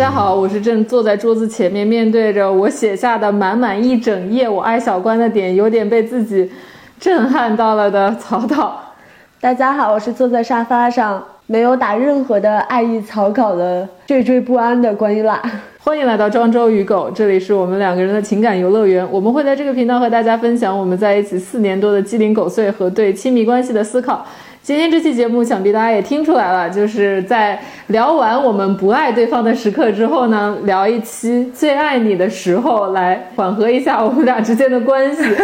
大家好，我是正坐在桌子前面，面对着我写下的满满一整页我爱小关的点，有点被自己震撼到了的曹导。大家好，我是坐在沙发上没有打任何的爱意草稿的惴惴不安的关于辣。欢迎来到庄周与狗，这里是我们两个人的情感游乐园。我们会在这个频道和大家分享我们在一起四年多的鸡零狗碎和对亲密关系的思考。今天这期节目，想必大家也听出来了，就是在聊完我们不爱对方的时刻之后呢，聊一期最爱你的时候，来缓和一下我们俩之间的关系。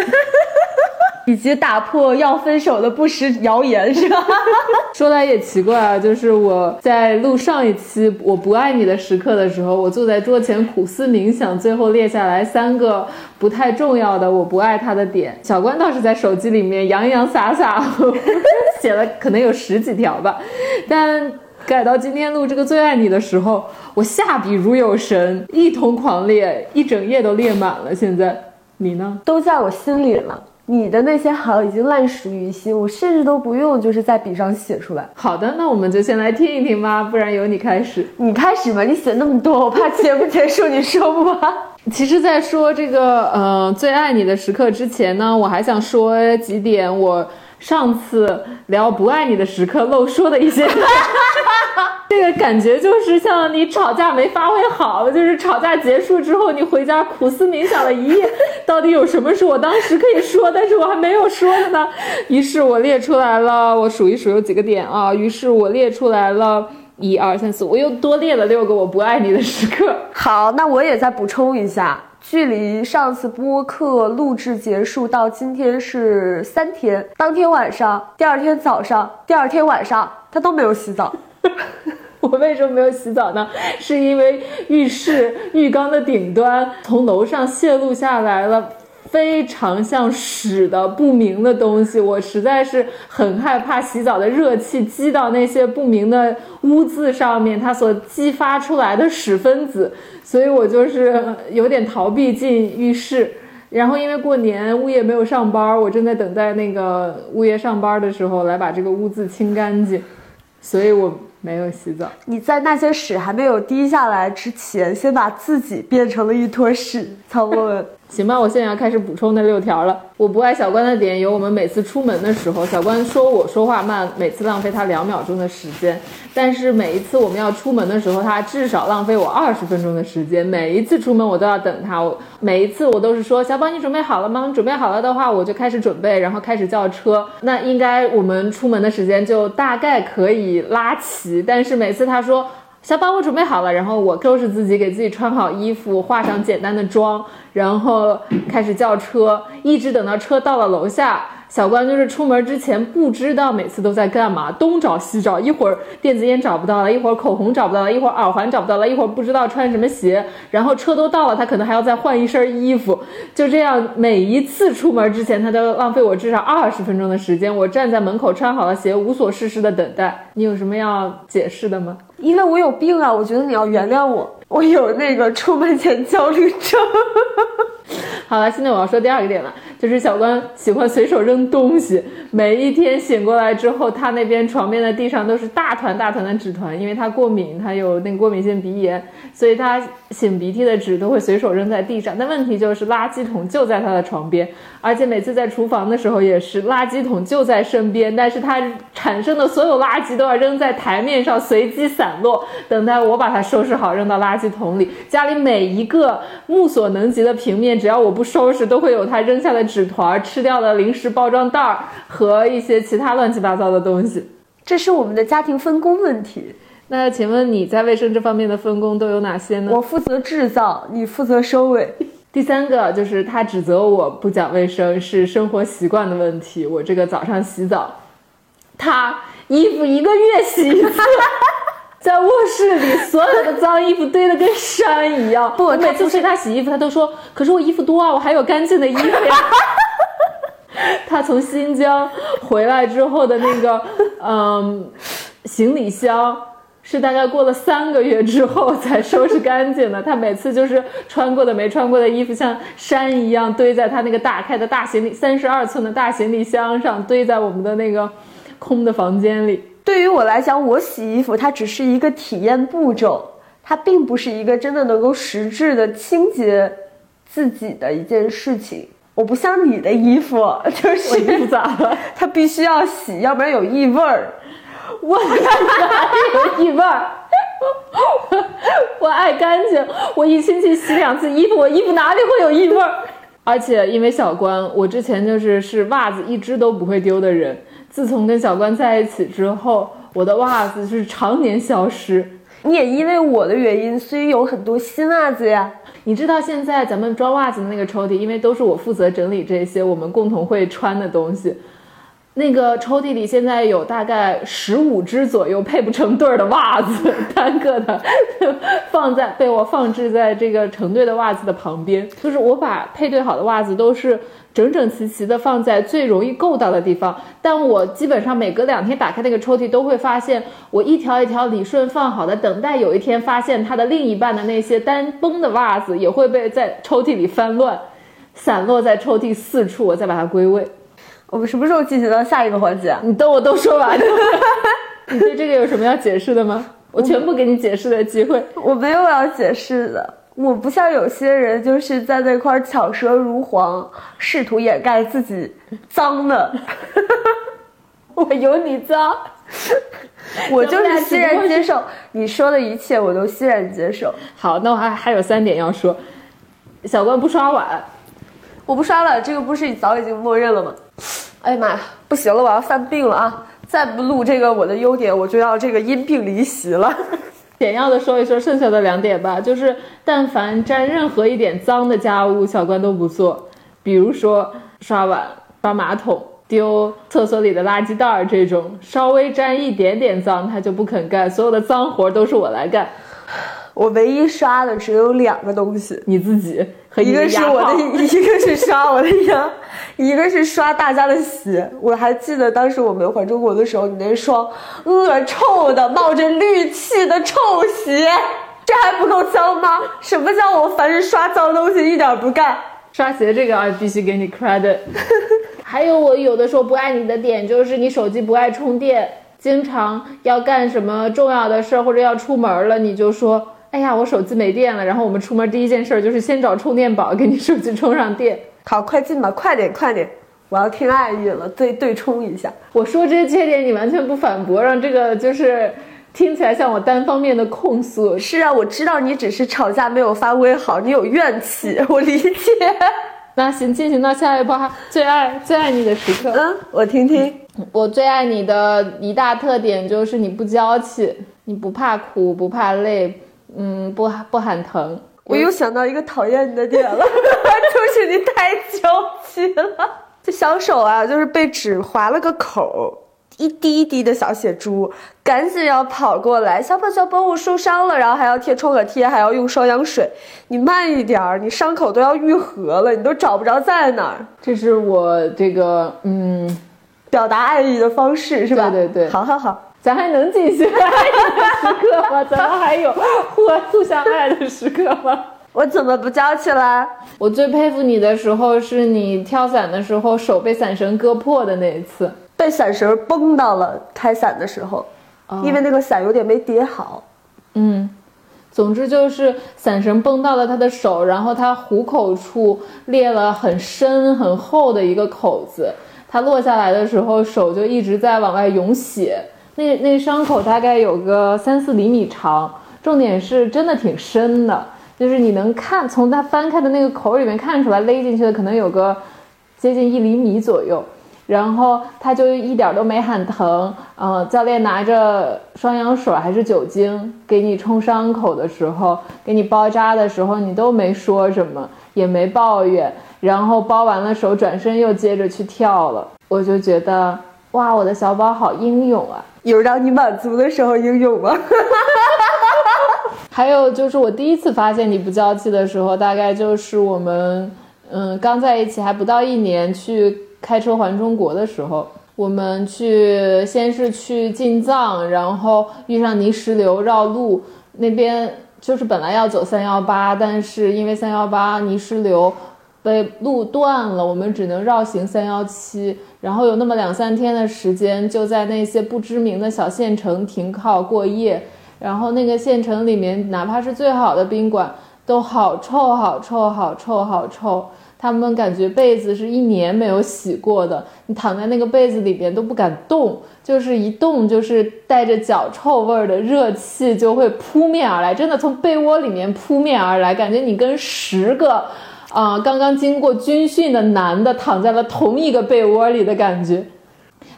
以及打破要分手的不实谣言，是吧？说来也奇怪啊，就是我在录上一期我不爱你的时刻的时候，我坐在桌前苦思冥想，最后列下来三个不太重要的我不爱他的点。小关倒是在手机里面洋洋洒洒 写了可能有十几条吧，但改到今天录这个最爱你的时候，我下笔如有神，一通狂列，一整页都列满了。现在你呢？都在我心里了。你的那些好已经烂熟于心，我甚至都不用就是在笔上写出来。好的，那我们就先来听一听吧，不然由你开始。你开始吧，你写那么多，我怕结不结束你说不完。其实，在说这个呃最爱你的时刻之前呢，我还想说几点我。上次聊不爱你的时刻漏说的一些，这个感觉就是像你吵架没发挥好，就是吵架结束之后你回家苦思冥想了一夜，到底有什么是我当时可以说，但是我还没有说的呢？于是我列出来了，我数一数有几个点啊？于是我列出来了一二三四，我又多列了六个我不爱你的时刻。好，那我也再补充一下。距离上次播客录制结束到今天是三天。当天晚上、第二天早上、第二天晚上，他都没有洗澡。我为什么没有洗澡呢？是因为浴室浴缸的顶端从楼上泄露下来了。非常像屎的不明的东西，我实在是很害怕洗澡的热气积到那些不明的污渍上面，它所激发出来的屎分子，所以我就是有点逃避进浴室。然后因为过年物业没有上班，我正在等待那个物业上班的时候来把这个污渍清干净，所以我没有洗澡。你在那些屎还没有滴下来之前，先把自己变成了一坨屎，曹博文。行吧，我现在要开始补充那六条了。我不爱小关的点有：我们每次出门的时候，小关说我说话慢，每次浪费他两秒钟的时间；但是每一次我们要出门的时候，他至少浪费我二十分钟的时间。每一次出门我都要等他，我每一次我都是说小宝你准备好了吗？准备好了的话，我就开始准备，然后开始叫车。那应该我们出门的时间就大概可以拉齐。但是每次他说。小宝，我准备好了，然后我收拾自己，给自己穿好衣服，化上简单的妆，然后开始叫车，一直等到车到了楼下。小关就是出门之前不知道每次都在干嘛，东找西找，一会儿电子烟找不到了，一会儿口红找不到了，一会儿耳环找不到了，一会儿不知道穿什么鞋，然后车都到了，他可能还要再换一身衣服，就这样每一次出门之前，他都浪费我至少二十分钟的时间。我站在门口穿好了鞋，无所事事的等待。你有什么要解释的吗？因为我有病啊！我觉得你要原谅我，我有那个出门前焦虑症。好了，现在我要说第二个点了，就是小关喜欢随手扔东西。每一天醒过来之后，他那边床边的地上都是大团大团的纸团，因为他过敏，他有那个过敏性鼻炎，所以他擤鼻涕的纸都会随手扔在地上。但问题就是垃圾桶就在他的床边，而且每次在厨房的时候也是垃圾桶就在身边，但是他产生的所有垃圾都要扔在台面上随机散落，等待我把它收拾好扔到垃圾桶里。家里每一个目所能及的平面。只要我不收拾，都会有他扔下的纸团、吃掉的零食包装袋儿和一些其他乱七八糟的东西。这是我们的家庭分工问题。那请问你在卫生这方面的分工都有哪些呢？我负责制造，你负责收尾。第三个就是他指责我不讲卫生，是生活习惯的问题。我这个早上洗澡，他衣服一个月洗一次。在卧室里，所有的脏衣服堆得跟山一样。不，我每次催他洗衣服，他都说：“可是我衣服多啊，我还有干净的衣服呀。”他从新疆回来之后的那个，嗯，行李箱是大概过了三个月之后才收拾干净的。他每次就是穿过的、没穿过的衣服，像山一样堆在他那个打开的大行李三十二寸的大行李箱上，堆在我们的那个空的房间里。对于我来讲，我洗衣服它只是一个体验步骤，它并不是一个真的能够实质的清洁自己的一件事情。我不像你的衣服，就是我衣服咋了？它必须要洗，要不然有异味儿。我 哪里有异味儿？我爱干净，我一星期洗两次衣服，我衣服哪里会有异味儿？而且因为小关，我之前就是是袜子一只都不会丢的人。自从跟小关在一起之后，我的袜子是常年消失。你也因为我的原因，所以有很多新袜子呀。你知道现在咱们装袜子的那个抽屉，因为都是我负责整理这些我们共同会穿的东西。那个抽屉里现在有大概十五只左右配不成对儿的袜子，单个的放在被我放置在这个成对的袜子的旁边。就是我把配对好的袜子都是整整齐齐的放在最容易够到的地方，但我基本上每隔两天打开那个抽屉，都会发现我一条一条理顺放好的，等待有一天发现它的另一半的那些单崩的袜子也会被在抽屉里翻乱，散落在抽屉四处，我再把它归位。我们什么时候进行到下一个环节啊？你等我都说完。你对这个有什么要解释的吗？我全部给你解释的机会。我没有要解释的，我不像有些人就是在那块巧舌如簧，试图掩盖自己脏的。我有你脏，我就是欣然接受你说的一切，我都欣然接受。好，那我还还有三点要说。小关不刷碗，我不刷了，这个不是早已经默认了吗？哎呀妈呀，不行了，我要犯病了啊！再不录这个我的优点，我就要这个因病离席了。简要的说一说剩下的两点吧，就是但凡沾任何一点脏的家务，小关都不做，比如说刷碗、刷马桶、丢厕所里的垃圾袋儿这种，稍微沾一点点脏，他就不肯干，所有的脏活都是我来干。我唯一刷的只有两个东西，你自己和一个是我的，一个是刷我的牙，一个是刷大家的鞋。我还记得当时我们环中国的时候，你那双恶臭的、冒着氯气的臭鞋，这还不够脏吗？什么叫我凡是刷脏东西一点不干？刷鞋这个啊，必须给你 credit。还有我有的时候不爱你的点就是你手机不爱充电，经常要干什么重要的事儿或者要出门了，你就说。哎呀，我手机没电了，然后我们出门第一件事就是先找充电宝给你手机充上电。好，快进吧，快点，快点，我要听爱意了，对对冲一下。我说这些缺点你完全不反驳，让这个就是听起来像我单方面的控诉。是啊，我知道你只是吵架没有发挥好，你有怨气，我理解。那行，进行到下一步哈，最爱最爱你的时刻。嗯，我听听。我最爱你的一大特点就是你不娇气，你不怕苦，不怕累。嗯，不不喊疼。我又想到一个讨厌你的点了，就是你太娇气了。这小手啊，就是被纸划了个口，一滴一滴的小血珠，赶紧要跑过来，小宝小宝，我受伤了，然后还要贴创可贴，还要用双氧水。你慢一点儿，你伤口都要愈合了，你都找不着在哪儿。这是我这个嗯，表达爱意的方式是吧？对对对，好好好。咱还能进行爱的时刻吗？咱们还有互互相爱的时刻吗？我怎么不叫起来？我最佩服你的时候是你跳伞的时候手被伞绳割破的那一次，被伞绳崩到了开伞的时候，因为那个伞有点没叠好。嗯，总之就是伞绳崩到了他的手，然后他虎口处裂了很深很厚的一个口子，他落下来的时候手就一直在往外涌血。那那伤口大概有个三四厘米长，重点是真的挺深的，就是你能看从它翻开的那个口里面看出来，勒进去的可能有个接近一厘米左右。然后他就一点都没喊疼，嗯，教练拿着双氧水还是酒精给你冲伤口的时候，给你包扎的时候，你都没说什么，也没抱怨。然后包完了手，转身又接着去跳了。我就觉得，哇，我的小宝好英勇啊！有让你满足的时候拥有吗？还有就是我第一次发现你不娇气的时候，大概就是我们嗯刚在一起还不到一年，去开车环中国的时候，我们去先是去进藏，然后遇上泥石流绕路，那边就是本来要走三幺八，但是因为三幺八泥石流。被路断了，我们只能绕行三幺七，然后有那么两三天的时间，就在那些不知名的小县城停靠过夜，然后那个县城里面，哪怕是最好的宾馆，都好臭，好臭，好臭，好臭。他们感觉被子是一年没有洗过的，你躺在那个被子里边都不敢动，就是一动就是带着脚臭味儿的热气就会扑面而来，真的从被窝里面扑面而来，感觉你跟十个，啊，刚刚经过军训的男的躺在了同一个被窝里的感觉。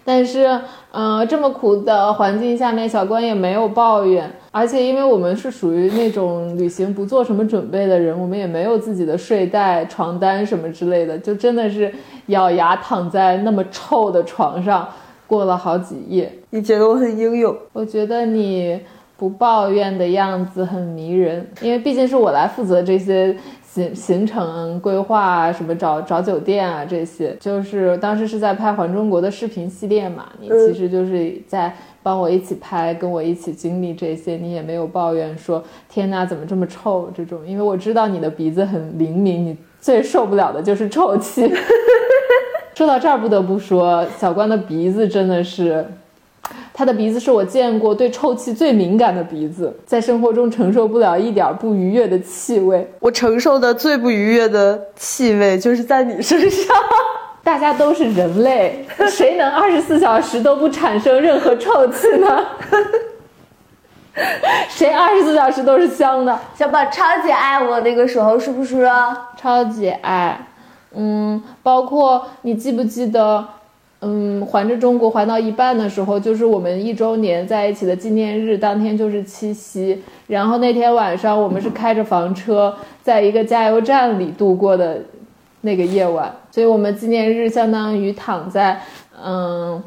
但是，嗯，这么苦的环境下面，小关也没有抱怨。而且，因为我们是属于那种旅行不做什么准备的人，我们也没有自己的睡袋、床单什么之类的，就真的是咬牙躺在那么臭的床上过了好几夜。你觉得我很英勇？我觉得你不抱怨的样子很迷人，因为毕竟是我来负责这些。行行程规划啊，什么找找酒店啊，这些就是当时是在拍环中国的视频系列嘛，你其实就是在帮我一起拍，跟我一起经历这些，你也没有抱怨说天哪怎么这么臭这种，因为我知道你的鼻子很灵敏，你最受不了的就是臭气。说到这儿，不得不说小关的鼻子真的是。他的鼻子是我见过对臭气最敏感的鼻子，在生活中承受不了一点不愉悦的气味。我承受的最不愉悦的气味就是在你身上。大家都是人类，谁能二十四小时都不产生任何臭气呢？谁二十四小时都是香的？小宝超级爱我那个时候是不是？超级爱。嗯，包括你记不记得？嗯，环着中国环到一半的时候，就是我们一周年在一起的纪念日，当天就是七夕。然后那天晚上，我们是开着房车，在一个加油站里度过的那个夜晚。所以我们纪念日相当于躺在嗯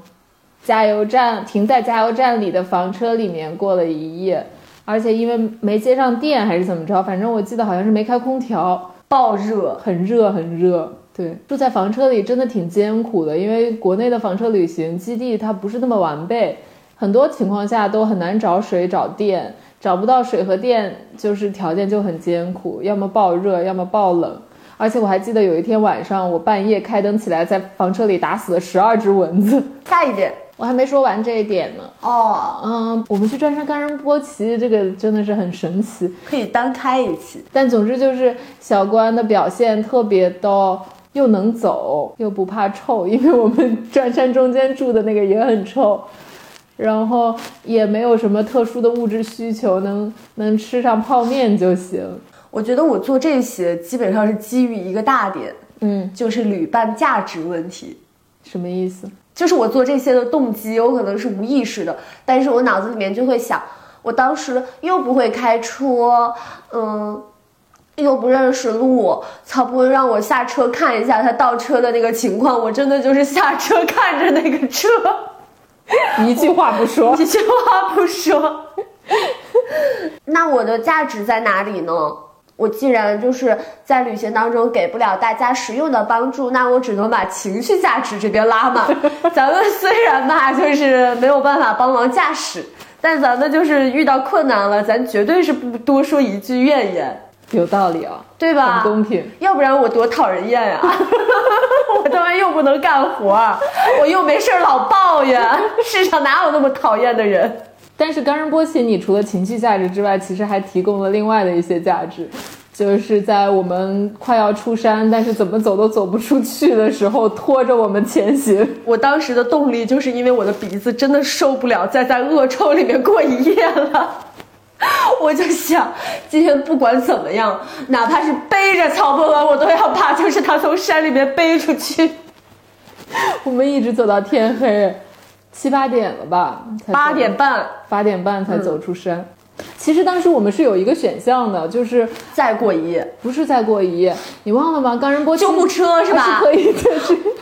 加油站停在加油站里的房车里面过了一夜，而且因为没接上电还是怎么着，反正我记得好像是没开空调，爆热，很热很热。对，住在房车里真的挺艰苦的，因为国内的房车旅行基地它不是那么完备，很多情况下都很难找水找电，找不到水和电就是条件就很艰苦，要么爆热，要么爆冷。而且我还记得有一天晚上，我半夜开灯起来，在房车里打死了十二只蚊子。下一点，我还没说完这一点呢。哦，嗯，我们去转山冈仁波齐，这个真的是很神奇，可以单开一期。但总之就是小关的表现特别的。又能走又不怕臭，因为我们转山中间住的那个也很臭，然后也没有什么特殊的物质需求，能能吃上泡面就行。我觉得我做这些基本上是基于一个大点，嗯，就是旅伴价值问题。什么意思？就是我做这些的动机有可能是无意识的，但是我脑子里面就会想，我当时又不会开车，嗯。又不认识路，曹不让我下车看一下他倒车的那个情况，我真的就是下车看着那个车，一句话不说，一句话不说。那我的价值在哪里呢？我既然就是在旅行当中给不了大家实用的帮助，那我只能把情绪价值这边拉满。咱们虽然吧，就是没有办法帮忙驾驶，但咱们就是遇到困难了，咱绝对是不多说一句怨言。有道理啊，对吧？很公平，要不然我多讨人厌呀！我他妈又不能干活，我又没事老抱怨，世上哪有那么讨厌的人？但是冈仁波齐，你除了情绪价值之外，其实还提供了另外的一些价值，就是在我们快要出山，但是怎么走都走不出去的时候，拖着我们前行。我当时的动力就是因为我的鼻子真的受不了再在恶臭里面过一夜了。我就想，今天不管怎么样，哪怕是背着曹博文，我都要把就是他从山里面背出去。我们一直走到天黑，七八点了吧？八点半，八点半才走出山。其实当时我们是有一个选项的，就是再过一夜，不是再过一夜，你忘了吗？冈仁波救护车是吧？是可以的，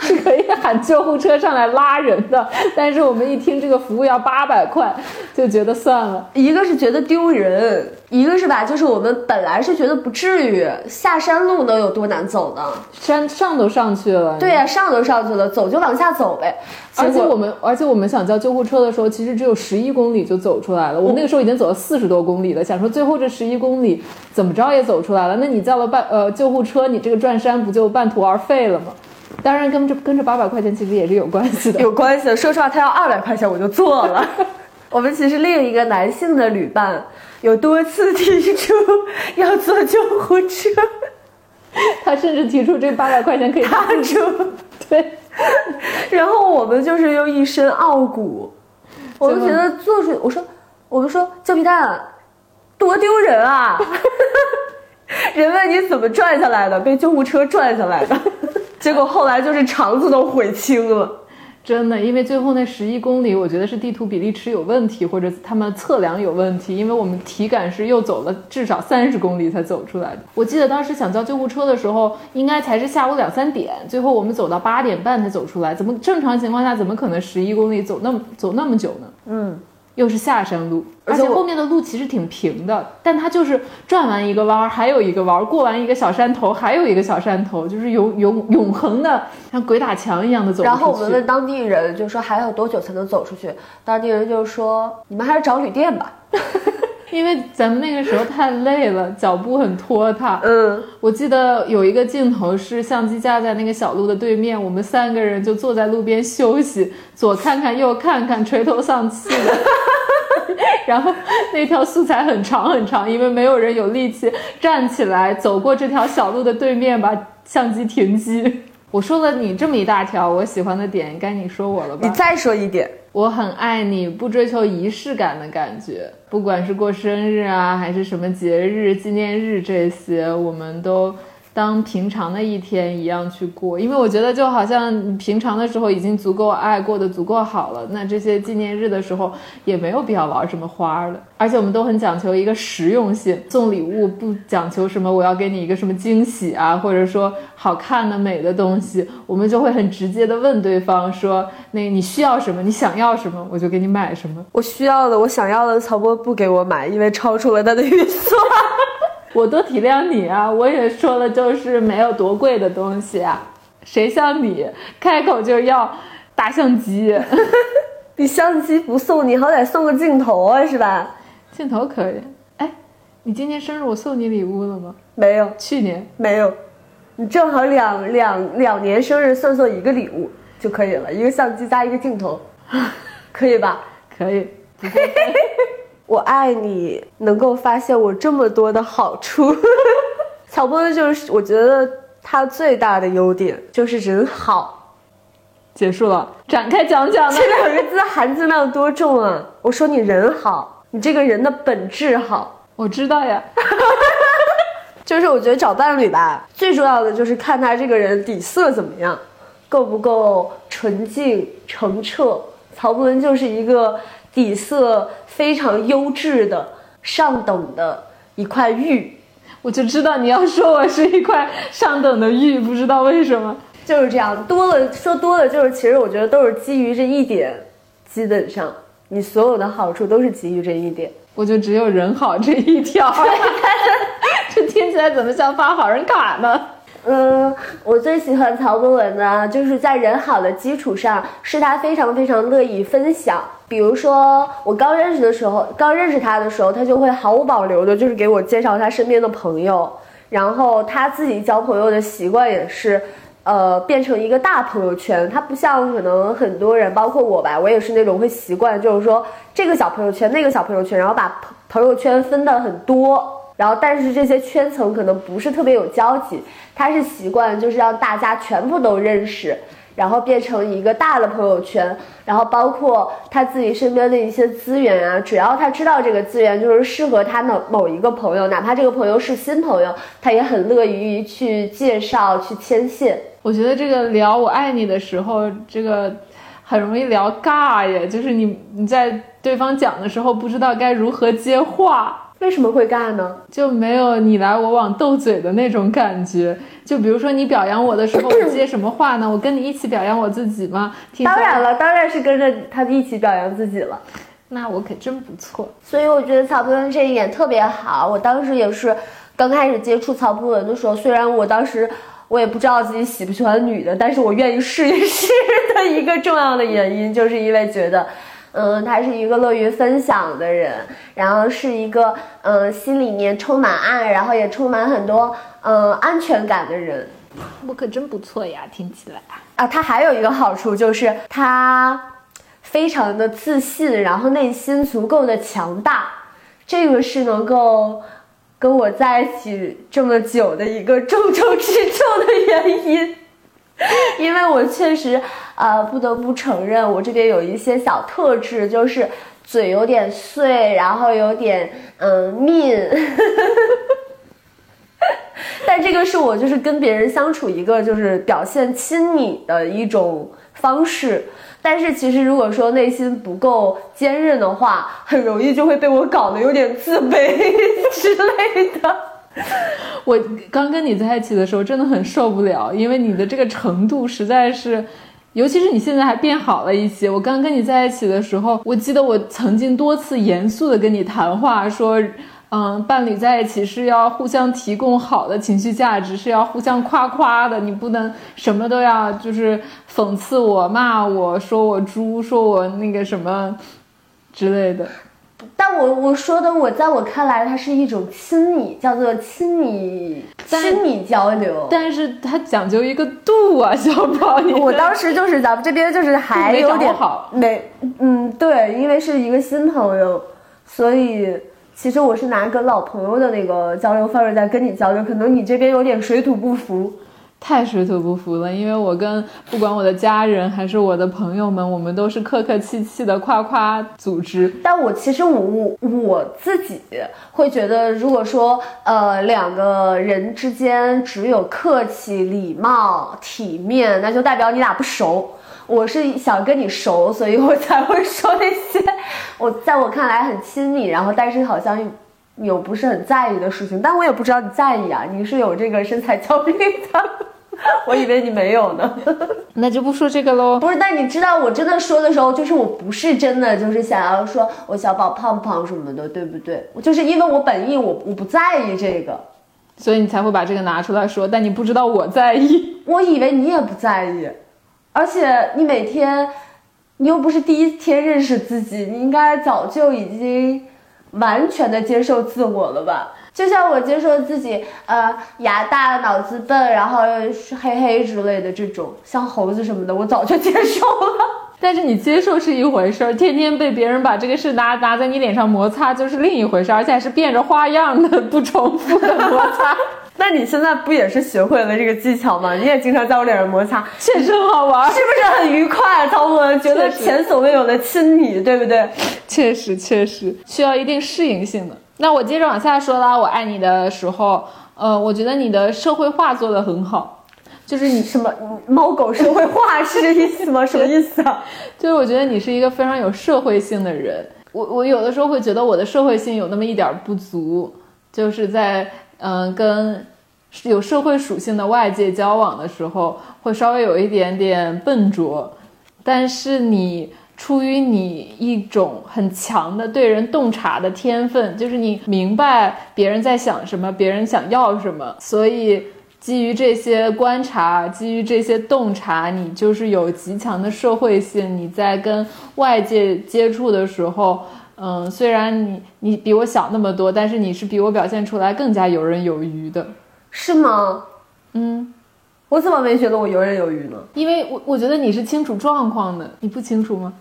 是是可以喊救护车上来拉人的。但是我们一听这个服务要八百块，就觉得算了。一个是觉得丢人，一个是吧，就是我们本来是觉得不至于下山路能有多难走呢？山上都上去了，对呀，上都上去了，走就往下走呗。而且我们，而且我们想叫救护车的时候，其实只有十一公里就走出来了。我们那个时候已经走了四十多公里了，想说最后这十一公里怎么着也走出来了。那你叫了半呃救护车，你这个转山不就半途而废了吗？当然跟这跟这八百块钱其实也是有关系的，有关系的。说实话，他要二百块钱我就做了。我们其实另一个男性的旅伴有多次提出要坐救护车，他甚至提出这八百块钱可以他出，对，然后我们就是又一身傲骨，我们觉得做出，我说，我们说胶皮蛋，多丢人啊！人问你怎么拽下来的，被救护车拽下来的，结果后来就是肠子都悔青了。真的，因为最后那十一公里，我觉得是地图比例尺有问题，或者他们测量有问题，因为我们体感是又走了至少三十公里才走出来的。我记得当时想叫救护车的时候，应该才是下午两三点，最后我们走到八点半才走出来。怎么正常情况下怎么可能十一公里走那么走那么久呢？嗯。又是下山路，而且后面的路其实挺平的，但它就是转完一个弯儿，还有一个弯儿，过完一个小山头，还有一个小山头，就是永永永恒的像鬼打墙一样的走。然后我们问当地人，就说还有多久才能走出去？当地人就说你们还是找旅店吧。因为咱们那个时候太累了，脚步很拖沓。嗯，我记得有一个镜头是相机架在那个小路的对面，我们三个人就坐在路边休息，左看看右看看，垂头丧气的。然后那条素材很长很长，因为没有人有力气站起来走过这条小路的对面把相机停机。我说了你这么一大条我喜欢的点，该你说我了吧？你再说一点。我很爱你，不追求仪式感的感觉，不管是过生日啊，还是什么节日、纪念日这些，我们都。当平常的一天一样去过，因为我觉得就好像平常的时候已经足够爱过得足够好了，那这些纪念日的时候也没有必要玩什么花了。而且我们都很讲求一个实用性，送礼物不讲求什么我要给你一个什么惊喜啊，或者说好看的美的东西，我们就会很直接的问对方说，那你需要什么？你想要什么？我就给你买什么。我需要的，我想要的，曹波不给我买，因为超出了他的预算。我多体谅你啊！我也说了，就是没有多贵的东西啊。谁像你开口就要大相机？你相机不送，你好歹送个镜头啊，是吧？镜头可以。哎，你今年生日我送你礼物了吗？没有。去年没有。你正好两两两年生日算算一个礼物就可以了，一个相机加一个镜头，可以吧？可以。我爱你，能够发现我这么多的好处。乔波就是我觉得他最大的优点就是人好。结束了，展开讲讲。这两个字含金量多重啊！我说你人好，你这个人的本质好。我知道呀。就是我觉得找伴侣吧，最重要的就是看他这个人底色怎么样，够不够纯净澄澈。曹博文就是一个。底色非常优质的上等的一块玉，我就知道你要说我是一块上等的玉，不知道为什么就是这样。多了说多了，就是其实我觉得都是基于这一点，基本上你所有的好处都是基于这一点。我就只有人好这一条，这听起来怎么像发好人卡呢？嗯，我最喜欢曹博文呢，就是在人好的基础上，是他非常非常乐意分享。比如说，我刚认识的时候，刚认识他的时候，他就会毫无保留的，就是给我介绍他身边的朋友。然后他自己交朋友的习惯也是，呃，变成一个大朋友圈。他不像可能很多人，包括我吧，我也是那种会习惯，就是说这个小朋友圈，那个小朋友圈，然后把朋朋友圈分的很多。然后，但是这些圈层可能不是特别有交集。他是习惯就是让大家全部都认识。然后变成一个大的朋友圈，然后包括他自己身边的一些资源啊，只要他知道这个资源就是适合他的某一个朋友，哪怕这个朋友是新朋友，他也很乐于去介绍、去牵线。我觉得这个聊“我爱你”的时候，这个很容易聊尬耶，就是你你在对方讲的时候不知道该如何接话。为什么会尬呢？就没有你来我往斗嘴的那种感觉。就比如说你表扬我的时候，我接什么话呢？我跟你一起表扬我自己吗？当然了，当然是跟着他一起表扬自己了。那我可真不错。所以我觉得曹博文这一点特别好。我当时也是刚开始接触曹博文的时候，虽然我当时我也不知道自己喜不喜欢女的，但是我愿意试一试的一个重要的原因，就是因为觉得。嗯，他是一个乐于分享的人，然后是一个嗯心里面充满爱，然后也充满很多嗯安全感的人。我可真不错呀，听起来啊，他还有一个好处就是他非常的自信，然后内心足够的强大，这个是能够跟我在一起这么久的一个重中之重的原因。因为我确实，呃，不得不承认，我这边有一些小特质，就是嘴有点碎，然后有点嗯 mean。但这个是我就是跟别人相处一个就是表现亲昵的一种方式。但是其实如果说内心不够坚韧的话，很容易就会被我搞得有点自卑 之类的。我刚跟你在一起的时候真的很受不了，因为你的这个程度实在是，尤其是你现在还变好了一些。我刚跟你在一起的时候，我记得我曾经多次严肃的跟你谈话说。嗯，伴侣在一起是要互相提供好的情绪价值，是要互相夸夸的。你不能什么都要，就是讽刺我、骂我说我猪，说我那个什么之类的。但我我说的，我在我看来，它是一种亲密，叫做亲密亲密交流。但是它讲究一个度啊，小宝。我当时就是咱们这边就是还有点好，没嗯对，因为是一个新朋友，所以。其实我是拿跟老朋友的那个交流方式在跟你交流，可能你这边有点水土不服，太水土不服了。因为我跟不管我的家人还是我的朋友们，我们都是客客气气的夸夸组织。但我其实我我自己会觉得，如果说呃两个人之间只有客气、礼貌、体面，那就代表你俩不熟。我是想跟你熟，所以我才会说那些 我在我看来很亲密，然后但是好像又不是很在意的事情。但我也不知道你在意啊，你是有这个身材焦虑的，我以为你没有呢。那就不说这个喽。不是，但你知道我真的说的时候，就是我不是真的就是想要说我小宝胖不胖什么的，对不对？就是因为我本意我我不在意这个，所以你才会把这个拿出来说。但你不知道我在意，我以为你也不在意。而且你每天，你又不是第一天认识自己，你应该早就已经完全的接受自我了吧？就像我接受自己，呃，牙大、脑子笨，然后又是黑黑之类的这种，像猴子什么的，我早就接受了。但是你接受是一回事儿，天天被别人把这个事拿拿在你脸上摩擦就是另一回事儿，而且还是变着花样的不重复的摩擦。那你现在不也是学会了这个技巧吗？你也经常在我脸上摩擦，确实很好玩，是不是很愉快？曹文觉得前所未有的亲昵，对不对？确实，确实需要一定适应性的。那我接着往下说啦，我爱你的时候，呃，我觉得你的社会化做得很好，就是你什么猫狗社会化 是这意思吗？什么意思啊？就是我觉得你是一个非常有社会性的人。我我有的时候会觉得我的社会性有那么一点不足，就是在嗯跟。有社会属性的外界交往的时候，会稍微有一点点笨拙，但是你出于你一种很强的对人洞察的天分，就是你明白别人在想什么，别人想要什么，所以基于这些观察，基于这些洞察，你就是有极强的社会性。你在跟外界接触的时候，嗯，虽然你你比我小那么多，但是你是比我表现出来更加游刃有余的。是吗？嗯，我怎么没觉得我游刃有余呢？因为我我觉得你是清楚状况的，你不清楚吗？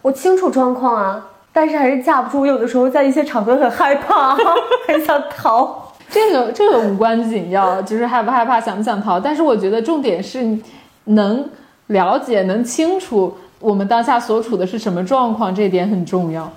我清楚状况啊，但是还是架不住，我有的时候在一些场合很害怕，很想逃。这个这个无关紧要，就是害不害怕，想不想逃。但是我觉得重点是能了解、能清楚我们当下所处的是什么状况，这点很重要。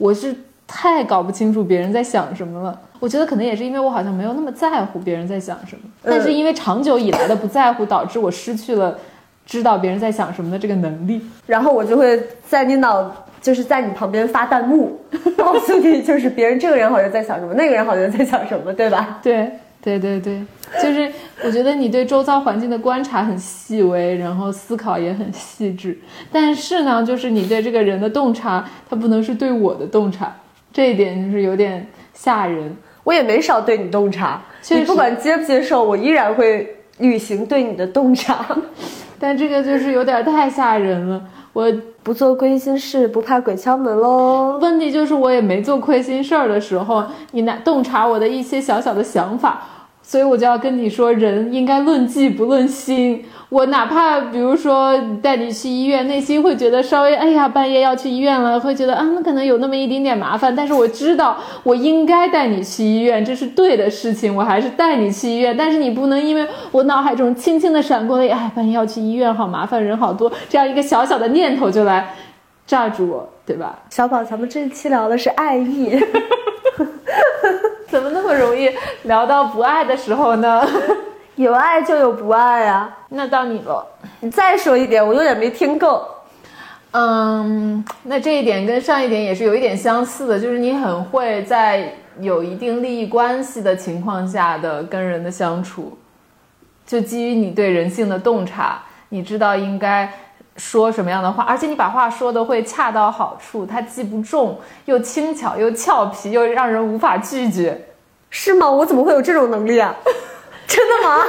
我是太搞不清楚别人在想什么了。我觉得可能也是因为我好像没有那么在乎别人在想什么，但是因为长久以来的不在乎，导致我失去了知道别人在想什么的这个能力。然后我就会在你脑，就是在你旁边发弹幕，告诉你就是别人这个人好像在想什么，那个人好像在想什么，对吧？对对对对，就是我觉得你对周遭环境的观察很细微，然后思考也很细致。但是呢，就是你对这个人的洞察，它不能是对我的洞察，这一点就是有点吓人。我也没少对你洞察，你不管接不接受，我依然会履行对你的洞察。但这个就是有点太吓人了，我不做亏心事，不怕鬼敲门喽。问题就是我也没做亏心事儿的时候，你拿洞察我的一些小小的想法，所以我就要跟你说，人应该论迹不论心。我哪怕比如说带你去医院，内心会觉得稍微哎呀半夜要去医院了，会觉得啊那可能有那么一点点麻烦，但是我知道我应该带你去医院，这是对的事情，我还是带你去医院。但是你不能因为我脑海中轻轻的闪过了，哎半夜要去医院好麻烦，人好多，这样一个小小的念头就来炸住我，对吧？小宝，咱们这期聊的是爱意，怎么那么容易聊到不爱的时候呢？有爱就有不爱啊。那到你了。你再说一点，我有点没听够。嗯，那这一点跟上一点也是有一点相似的，就是你很会在有一定利益关系的情况下的跟人的相处，就基于你对人性的洞察，你知道应该说什么样的话，而且你把话说的会恰到好处，它既不重，又轻巧，又俏皮，又让人无法拒绝，是吗？我怎么会有这种能力啊？真的吗？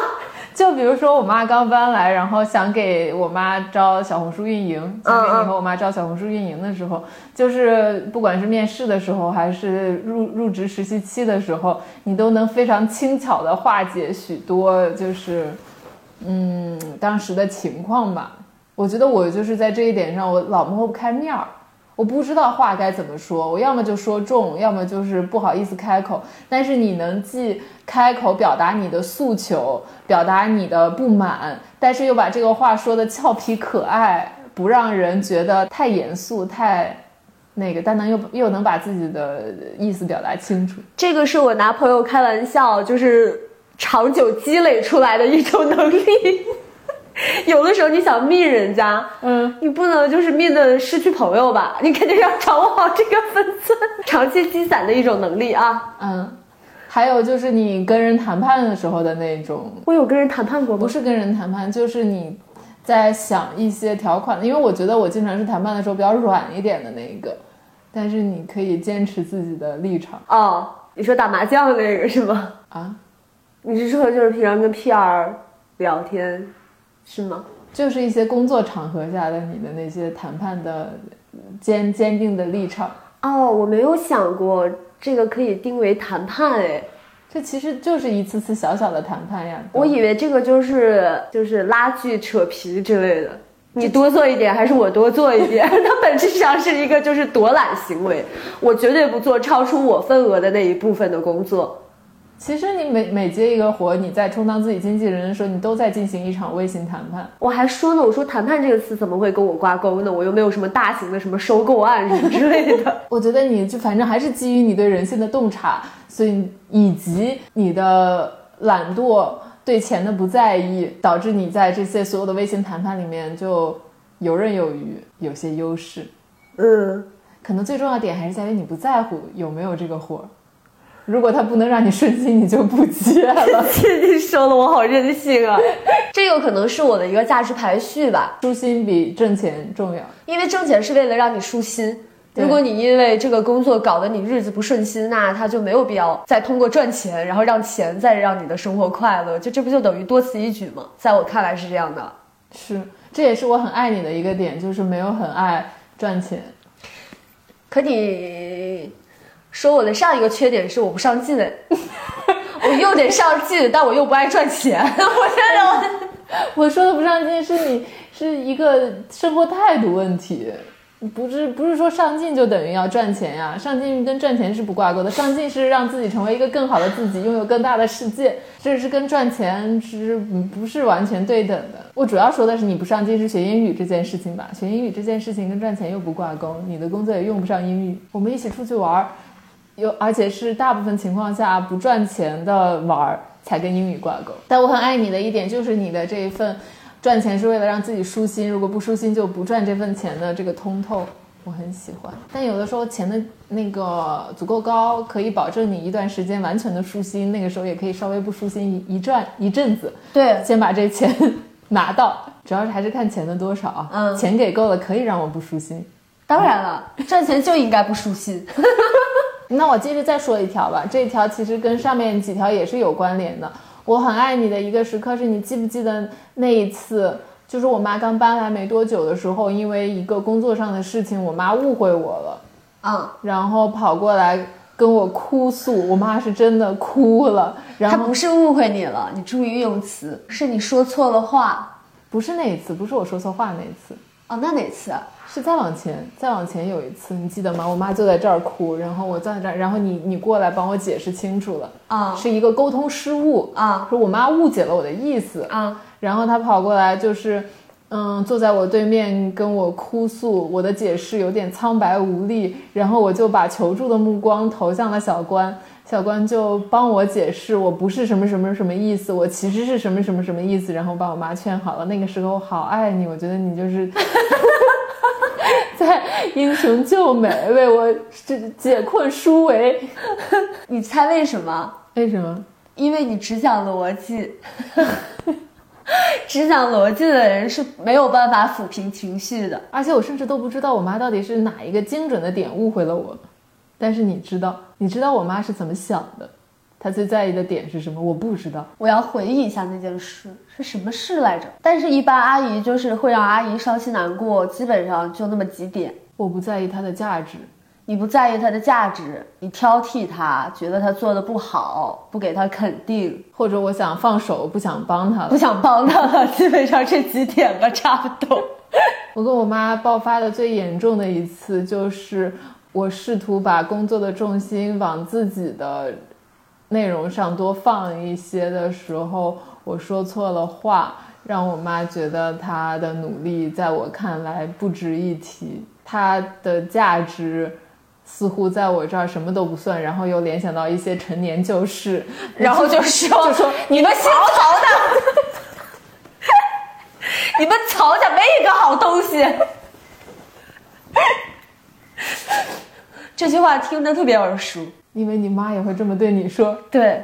就比如说我妈刚搬来，然后想给我妈招小红书运营，想给你和我妈招小红书运营的时候，就是不管是面试的时候，还是入入职实习期的时候，你都能非常轻巧的化解许多就是嗯当时的情况吧。我觉得我就是在这一点上，我老摸不开面儿。我不知道话该怎么说，我要么就说重，要么就是不好意思开口。但是你能既开口表达你的诉求，表达你的不满，但是又把这个话说的俏皮可爱，不让人觉得太严肃、太那个，但能又又能把自己的意思表达清楚。这个是我拿朋友开玩笑，就是长久积累出来的一种能力。有的时候你想密人家，嗯，你不能就是密的失去朋友吧？你肯定要掌握好这个分寸，长期积攒的一种能力啊。嗯，还有就是你跟人谈判的时候的那种，我有跟人谈判过吗？不是跟人谈判，就是你在想一些条款，因为我觉得我经常是谈判的时候比较软一点的那一个，但是你可以坚持自己的立场。哦，你说打麻将那个是吗？啊，你是说就是平常跟 PR 聊天？是吗？就是一些工作场合下的你的那些谈判的坚坚定的立场哦，我没有想过这个可以定为谈判哎，这其实就是一次次小小的谈判呀。我以为这个就是就是拉锯扯皮之类的，你多做一点还是我多做一点？它本质上是一个就是躲懒行为，我绝对不做超出我份额的那一部分的工作。其实你每每接一个活，你在充当自己经纪人的时候，你都在进行一场微型谈判。我还说呢，我说谈判这个词怎么会跟我挂钩呢？我又没有什么大型的什么收购案什么之类的。我觉得你就反正还是基于你对人性的洞察，所以以及你的懒惰、对钱的不在意，导致你在这些所有的微型谈判里面就游刃有余，有些优势。嗯，可能最重要点还是在于你不在乎有没有这个活。如果他不能让你顺心，你就不接了。你说的我好任性啊！这有可能是我的一个价值排序吧。舒心比挣钱重要，因为挣钱是为了让你舒心。如果你因为这个工作搞得你日子不顺心，那他就没有必要再通过赚钱，然后让钱再让你的生活快乐。就这不就等于多此一举吗？在我看来是这样的。是，这也是我很爱你的一个点，就是没有很爱赚钱。可你。说我的上一个缺点是我不上进，我又得上进，但我又不爱赚钱。我觉得 我说的不上进是你是一个生活态度问题，不是不是说上进就等于要赚钱呀？上进跟赚钱是不挂钩的，上进是让自己成为一个更好的自己，拥有更大的世界，这是跟赚钱是不是完全对等的？我主要说的是你不上进是学英语这件事情吧？学英语这件事情跟赚钱又不挂钩，你的工作也用不上英语。我们一起出去玩。有，而且是大部分情况下不赚钱的玩儿才跟英语挂钩。但我很爱你的一点就是你的这一份赚钱是为了让自己舒心，如果不舒心就不赚这份钱的这个通透，我很喜欢。但有的时候钱的那个足够高，可以保证你一段时间完全的舒心，那个时候也可以稍微不舒心一一转一阵子。对，先把这钱 拿到，主要是还是看钱的多少。嗯，钱给够了可以让我不舒心。当然了，赚钱就应该不舒心。那我接着再说一条吧，这条其实跟上面几条也是有关联的。我很爱你的一个时刻是你记不记得那一次，就是我妈刚搬来没多久的时候，因为一个工作上的事情，我妈误会我了，嗯，然后跑过来跟我哭诉，我妈是真的哭了。然后她不是误会你了，你注意用词，是你说错了话。不是那一次，不是我说错话那一次，哦，那哪次啊？是再往前，再往前有一次，你记得吗？我妈就在这儿哭，然后我站在这儿，然后你你过来帮我解释清楚了，啊是一个沟通失误啊说我妈误解了我的意思，啊然后她跑过来就是，嗯，坐在我对面跟我哭诉，我的解释有点苍白无力，然后我就把求助的目光投向了小关，小关就帮我解释，我不是什么什么什么意思，我其实是什么什么什么意思，然后把我妈劝好了。那个时候好爱你，我觉得你就是 在英雄救美，为我这解困舒围。你猜为什么？为什么？因为你只讲逻辑，只讲逻辑的人是没有办法抚平情绪的。而且我甚至都不知道我妈到底是哪一个精准的点误会了我，但是你知道，你知道我妈是怎么想的，她最在意的点是什么？我不知道。我要回忆一下那件事是什么事来着？但是，一般阿姨就是会让阿姨伤心难过，基本上就那么几点。我不在意她的价值，你不在意她的价值，你挑剔她，觉得她做的不好，不给她肯定，或者我想放手，不想帮她了不。想帮她了，基本上这几点吧，差不多。我跟我妈爆发的最严重的一次，就是我试图把工作的重心往自己的内容上多放一些的时候，我说错了话，让我妈觉得她的努力在我看来不值一提，她的价值。似乎在我这儿什么都不算，然后又联想到一些陈年旧事，然后就说就说 你们姓曹的，你们曹家没一个好东西。这句话听着特别耳熟。因为你妈也会这么对你说。对，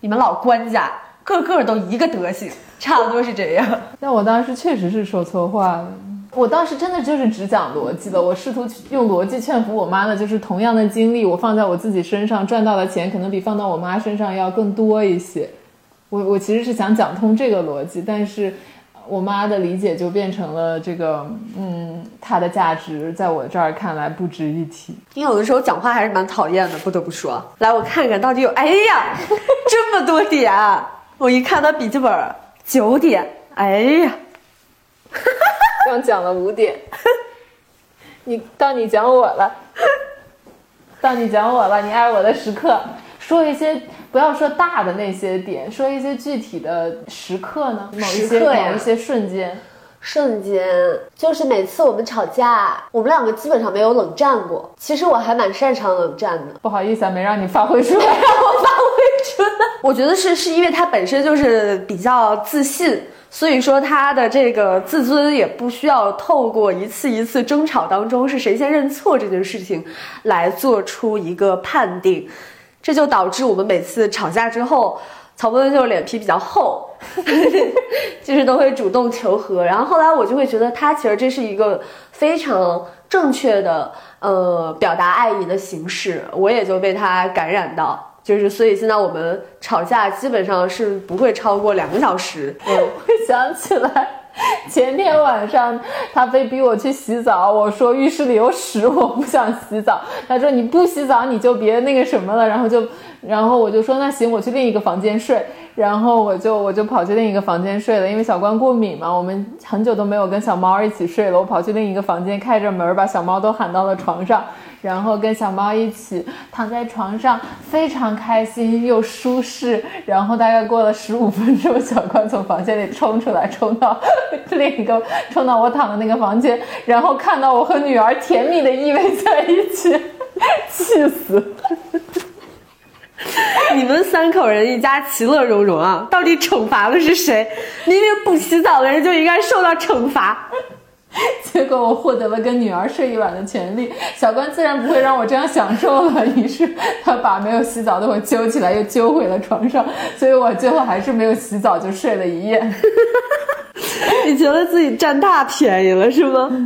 你们老官家个个都一个德行，差不多是这样。但我当时确实是说错话了。我当时真的就是只讲逻辑的，我试图用逻辑劝服我妈的，就是同样的经历，我放在我自己身上赚到的钱，可能比放到我妈身上要更多一些。我我其实是想讲通这个逻辑，但是我妈的理解就变成了这个，嗯，她的价值在我这儿看来不值一提。你有的时候讲话还是蛮讨厌的，不得不说。来，我看看到底有，哎呀，这么多点！我一看他笔记本，九点，哎呀，刚讲了五点，你到你讲我了，到你讲我了，你爱我的时刻，说一些不要说大的那些点，说一些具体的时刻呢，某一些时刻呀某一些瞬间，瞬间就是每次我们吵架，我们两个基本上没有冷战过。其实我还蛮擅长冷战的，不好意思啊，没让你发挥出来。让我发挥出来。我觉得是是因为他本身就是比较自信，所以说他的这个自尊也不需要透过一次一次争吵当中是谁先认错这件事情来做出一个判定，这就导致我们每次吵架之后。曹波就是脸皮比较厚，就是都会主动求和。然后后来我就会觉得他其实这是一个非常正确的呃表达爱意的形式，我也就被他感染到。就是所以现在我们吵架基本上是不会超过两个小时。嗯，会想起来，前天晚上他非逼我去洗澡，我说浴室里有屎，我不想洗澡。他说你不洗澡你就别那个什么了，然后就，然后我就说那行，我去另一个房间睡。然后我就我就跑去另一个房间睡了，因为小关过敏嘛，我们很久都没有跟小猫一起睡了。我跑去另一个房间，开着门把小猫都喊到了床上，然后跟小猫一起躺在床上，非常开心又舒适。然后大概过了十五分钟，小关从房间里冲出来，冲到 另一个，冲到我躺的那个房间，然后看到我和女儿甜蜜的依偎在一起，气死！你们三口人一家其乐融融啊，到底惩罚的是谁？明明不洗澡的人就应该受到惩罚。结果我获得了跟女儿睡一晚的权利，小关自然不会让我这样享受了，于是他把没有洗澡的我揪起来，又揪回了床上，所以我最后还是没有洗澡就睡了一夜。你觉得自己占大便宜了是吗？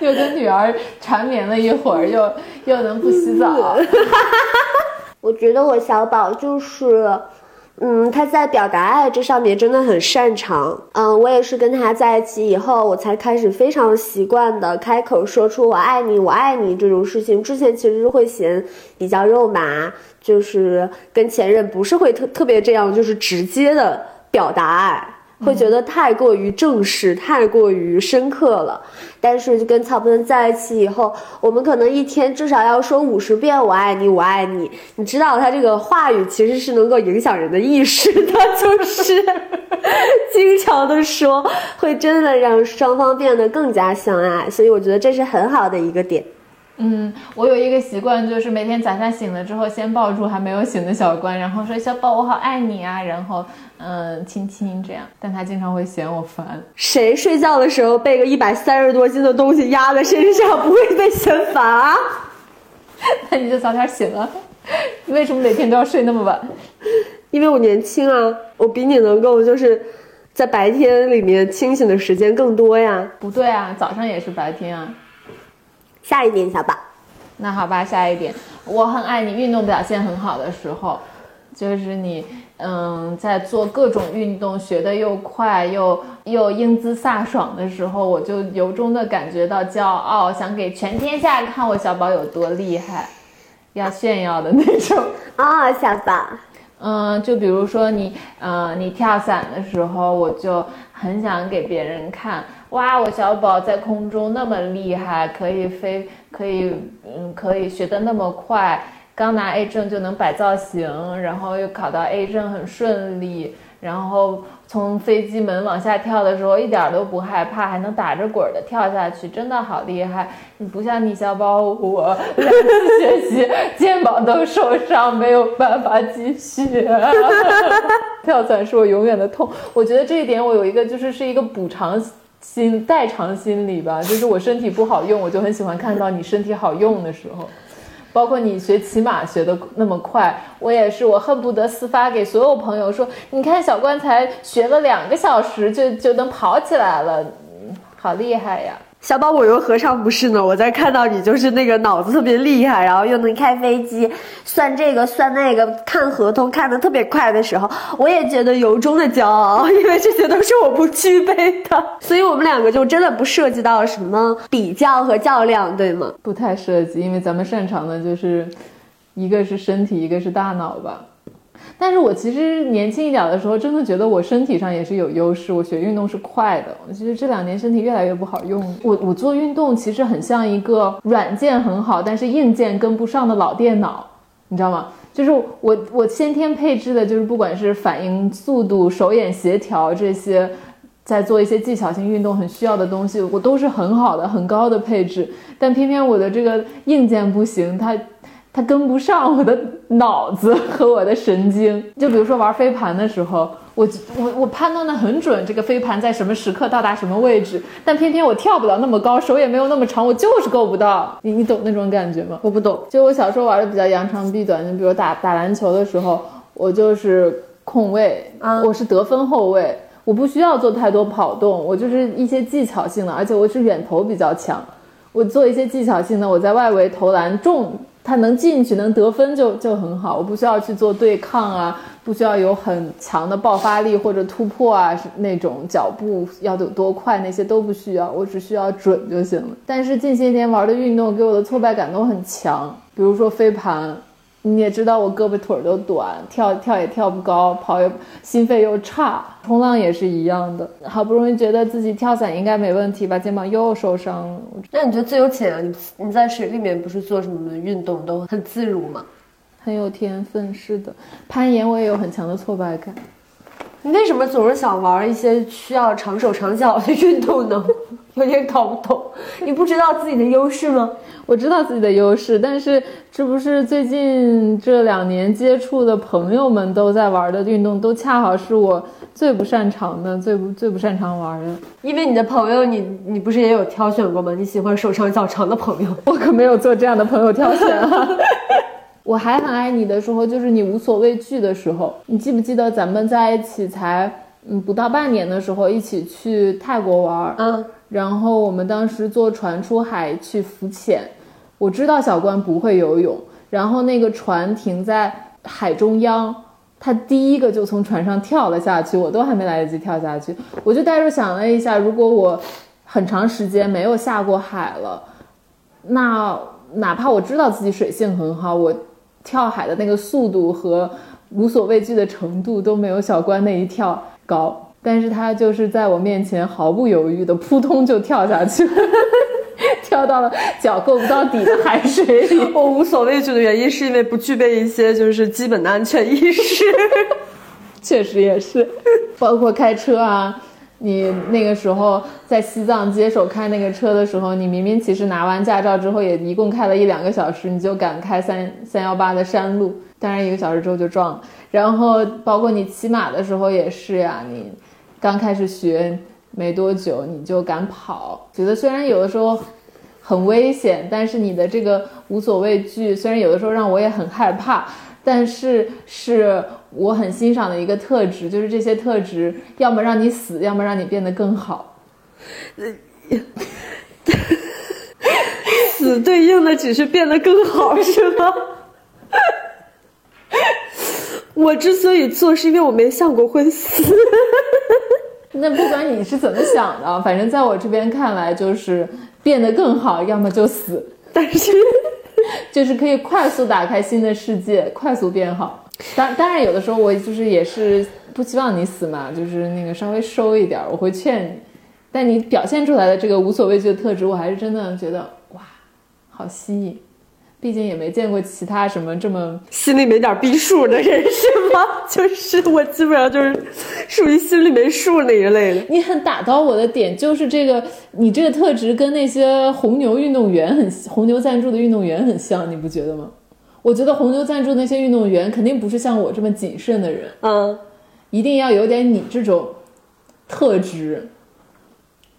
又跟女儿缠绵了一会儿，又又能不洗澡。我觉得我小宝就是嗯，他在表达爱这上面真的很擅长。嗯，我也是跟他在一起以后，我才开始非常习惯的开口说出“我爱你，我爱你”这种事情。之前其实会嫌比较肉麻，就是跟前任不是会特特别这样，就是直接的表达爱。会觉得太过于正式，太过于深刻了。但是跟曹鹏在一起以后，我们可能一天至少要说五十遍“我爱你，我爱你”。你知道他这个话语其实是能够影响人的意识的，就是 经常的说，会真的让双方变得更加相爱。所以我觉得这是很好的一个点。嗯，我有一个习惯，就是每天早上醒了之后，先抱住还没有醒的小关，然后说：“小宝，我好爱你啊。”然后，嗯，亲亲这样。但他经常会嫌我烦。谁睡觉的时候被个一百三十多斤的东西压在身上，不会被嫌烦啊？那你就早点醒啊！为什么每天都要睡那么晚？因为我年轻啊，我比你能够就是在白天里面清醒的时间更多呀。不对啊，早上也是白天啊。下一点，小宝。那好吧，下一点，我很爱你。运动表现很好的时候，就是你，嗯，在做各种运动，学的又快又又英姿飒爽的时候，我就由衷的感觉到骄傲，想给全天下看我小宝有多厉害，要炫耀的那种啊，小宝。嗯，就比如说你，嗯，你跳伞的时候，我就很想给别人看。哇，我小宝在空中那么厉害，可以飞，可以，嗯，可以学得那么快，刚拿 A 证就能摆造型，然后又考到 A 证很顺利，然后从飞机门往下跳的时候一点都不害怕，还能打着滚的跳下去，真的好厉害！你不像你小宝，我两次学习肩膀都受伤，没有办法继续。跳伞是我永远的痛，我觉得这一点我有一个就是是一个补偿。心代偿心理吧，就是我身体不好用，我就很喜欢看到你身体好用的时候，包括你学骑马学的那么快，我也是，我恨不得私发给所有朋友说，你看小棺材学了两个小时就就能跑起来了，好厉害呀！小宝，我又何尝不是呢？我在看到你就是那个脑子特别厉害，然后又能开飞机，算这个算那个，看合同看的特别快的时候，我也觉得由衷的骄傲，因为这些都是我不具备的。所以我们两个就真的不涉及到什么比较和较量，对吗？不太涉及，因为咱们擅长的就是一个是身体，一个是大脑吧。但是我其实年轻一点的时候，真的觉得我身体上也是有优势。我学运动是快的，我其实这两年身体越来越不好用。我我做运动其实很像一个软件很好，但是硬件跟不上的老电脑，你知道吗？就是我我先天配置的就是不管是反应速度、手眼协调这些，在做一些技巧性运动很需要的东西，我都是很好的、很高的配置。但偏偏我的这个硬件不行，它。它跟不上我的脑子和我的神经，就比如说玩飞盘的时候，我我我判断的很准，这个飞盘在什么时刻到达什么位置，但偏偏我跳不了那么高，手也没有那么长，我就是够不到。你你懂那种感觉吗？我不懂。就我小时候玩的比较扬长避短，就比如打打篮球的时候，我就是控卫，我是得分后卫，我不需要做太多跑动，我就是一些技巧性的，而且我是远投比较强，我做一些技巧性的，我在外围投篮中。他能进去能得分就就很好，我不需要去做对抗啊，不需要有很强的爆发力或者突破啊，那种脚步要有多快那些都不需要，我只需要准就行了。但是近些年玩的运动给我的挫败感都很强，比如说飞盘。你也知道我胳膊腿儿都短，跳跳也跳不高，跑也心肺又差，冲浪也是一样的。好不容易觉得自己跳伞应该没问题吧，肩膀又受伤了。那你觉得自由潜啊？你你在水里面不是做什么运动都很自如吗？很有天分，是的。攀岩我也有很强的挫败感。你为什么总是想玩一些需要长手长脚的 运动呢？有点搞不懂。你不知道自己的优势吗？我知道自己的优势，但是这不是最近这两年接触的朋友们都在玩的运动，都恰好是我最不擅长的，最不最不擅长玩的。因为你的朋友，你你不是也有挑选过吗？你喜欢手长脚长的朋友，我可没有做这样的朋友挑选啊。我还很爱你的时候，就是你无所畏惧的时候。你记不记得咱们在一起才嗯不到半年的时候，一起去泰国玩？嗯，然后我们当时坐船出海去浮潜。我知道小关不会游泳，然后那个船停在海中央。他第一个就从船上跳了下去，我都还没来得及跳下去，我就带着想了一下，如果我很长时间没有下过海了，那哪怕我知道自己水性很好，我跳海的那个速度和无所畏惧的程度都没有小关那一跳高，但是他就是在我面前毫不犹豫的扑通就跳下去了。跳到了脚够不到底的海水里。我 无所畏惧的原因是因为不具备一些就是基本的安全意识。确实也是，包括开车啊，你那个时候在西藏接手开那个车的时候，你明明其实拿完驾照之后也一共开了一两个小时，你就敢开三三幺八的山路，当然一个小时之后就撞了。然后包括你骑马的时候也是呀，你刚开始学没多久你就敢跑，觉得虽然有的时候很危险，但是你的这个无所畏惧，虽然有的时候让我也很害怕，但是是我很欣赏的一个特质，就是这些特质要么让你死，要么让你变得更好。死对应的只是变得更好，是吗？我之所以做，是因为我没想过会死。那不管你是怎么想的，反正在我这边看来，就是变得更好，要么就死，但是就是可以快速打开新的世界，快速变好。当当然，有的时候我就是也是不希望你死嘛，就是那个稍微收一点，我会劝你。但你表现出来的这个无所畏惧的特质，我还是真的觉得哇，好吸引。毕竟也没见过其他什么这么心里没点逼数的人是吗？就是我基本上就是属于心里没数那一类的。你很打到我的点，就是这个你这个特质跟那些红牛运动员很红牛赞助的运动员很像，你不觉得吗？我觉得红牛赞助那些运动员肯定不是像我这么谨慎的人，嗯，一定要有点你这种特质，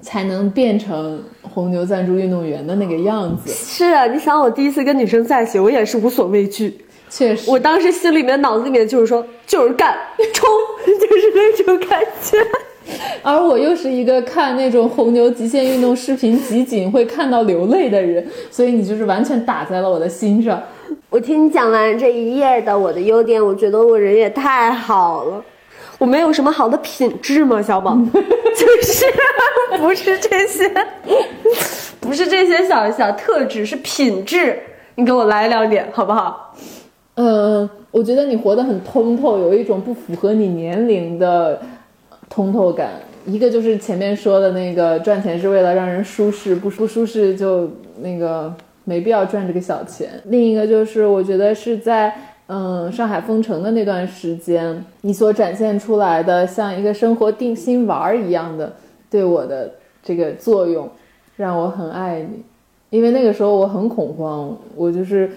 才能变成红牛赞助运动员的那个样子。是啊，你想我第一次跟女生在一起，我也是无所畏惧。确实，我当时心里面、脑子里面就是说，就是干，冲，就是那种感觉。而我又是一个看那种红牛极限运动视频集锦会看到流泪的人，所以你就是完全打在了我的心上。我听你讲完这一页的我的优点，我觉得我人也太好了。我没有什么好的品质吗，小宝？就是 不是这些，不是这些小小特质，是品质。你给我来两点好不好？嗯，我觉得你活得很通透，有一种不符合你年龄的通透感。一个就是前面说的那个赚钱是为了让人舒适，不不舒适就那个没必要赚这个小钱。另一个就是我觉得是在嗯上海封城的那段时间，你所展现出来的像一个生活定心丸一样的对我的这个作用，让我很爱你。因为那个时候我很恐慌，我就是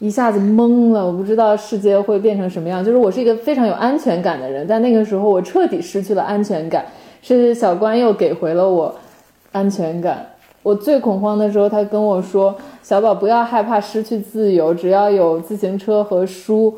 一下子懵了，我不知道世界会变成什么样。就是我是一个非常有安全感的人，但那个时候我彻底失去了安全感。是小关又给回了我安全感。我最恐慌的时候，他跟我说：“小宝，不要害怕失去自由，只要有自行车和书，